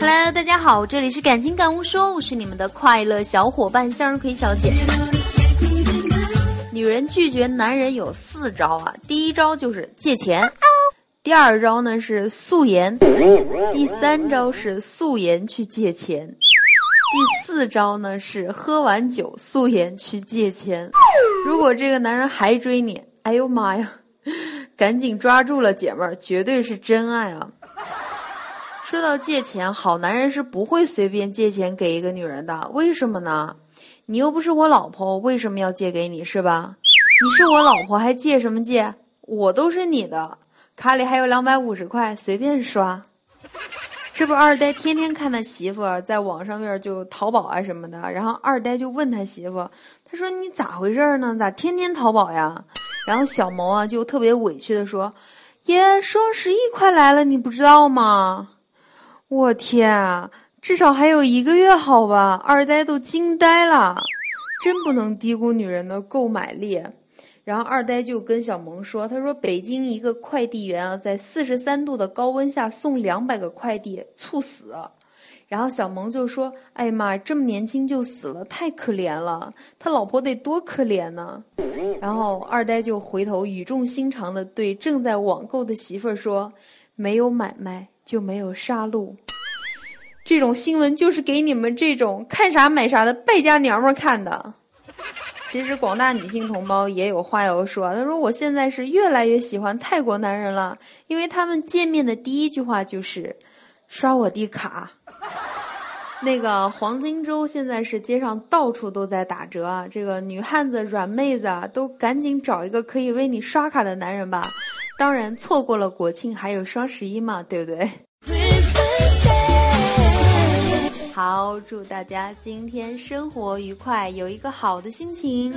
Hello，大家好，这里是感情感悟说，我是你们的快乐小伙伴向日葵小姐。女人拒绝男人有四招啊，第一招就是借钱，第二招呢是素颜，第三招是素颜去借钱，第四招呢是喝完酒素颜去借钱。如果这个男人还追你，哎呦妈呀，赶紧抓住了，姐们儿，绝对是真爱啊！说到借钱，好男人是不会随便借钱给一个女人的，为什么呢？你又不是我老婆，为什么要借给你是吧？你是我老婆，还借什么借？我都是你的，卡里还有两百五十块，随便刷。这不二呆天天看他媳妇在网上面就淘宝啊什么的，然后二呆就问他媳妇，他说你咋回事呢？咋天天淘宝呀？然后小萌啊就特别委屈的说，耶，双十一快来了，你不知道吗？我天啊！至少还有一个月好吧，二呆都惊呆了，真不能低估女人的购买力。然后二呆就跟小萌说：“他说北京一个快递员啊，在四十三度的高温下送两百个快递，猝死。”然后小萌就说：“哎呀妈，这么年轻就死了，太可怜了，他老婆得多可怜呢。”然后二呆就回头语重心长的对正在网购的媳妇儿说：“没有买卖就没有杀戮。”这种新闻就是给你们这种看啥买啥的败家娘们儿看的。其实广大女性同胞也有话要说，她说我现在是越来越喜欢泰国男人了，因为他们见面的第一句话就是刷我的卡。那个黄金周现在是街上到处都在打折啊，这个女汉子、软妹子啊，都赶紧找一个可以为你刷卡的男人吧。当然，错过了国庆还有双十一嘛，对不对？好，祝大家今天生活愉快，有一个好的心情。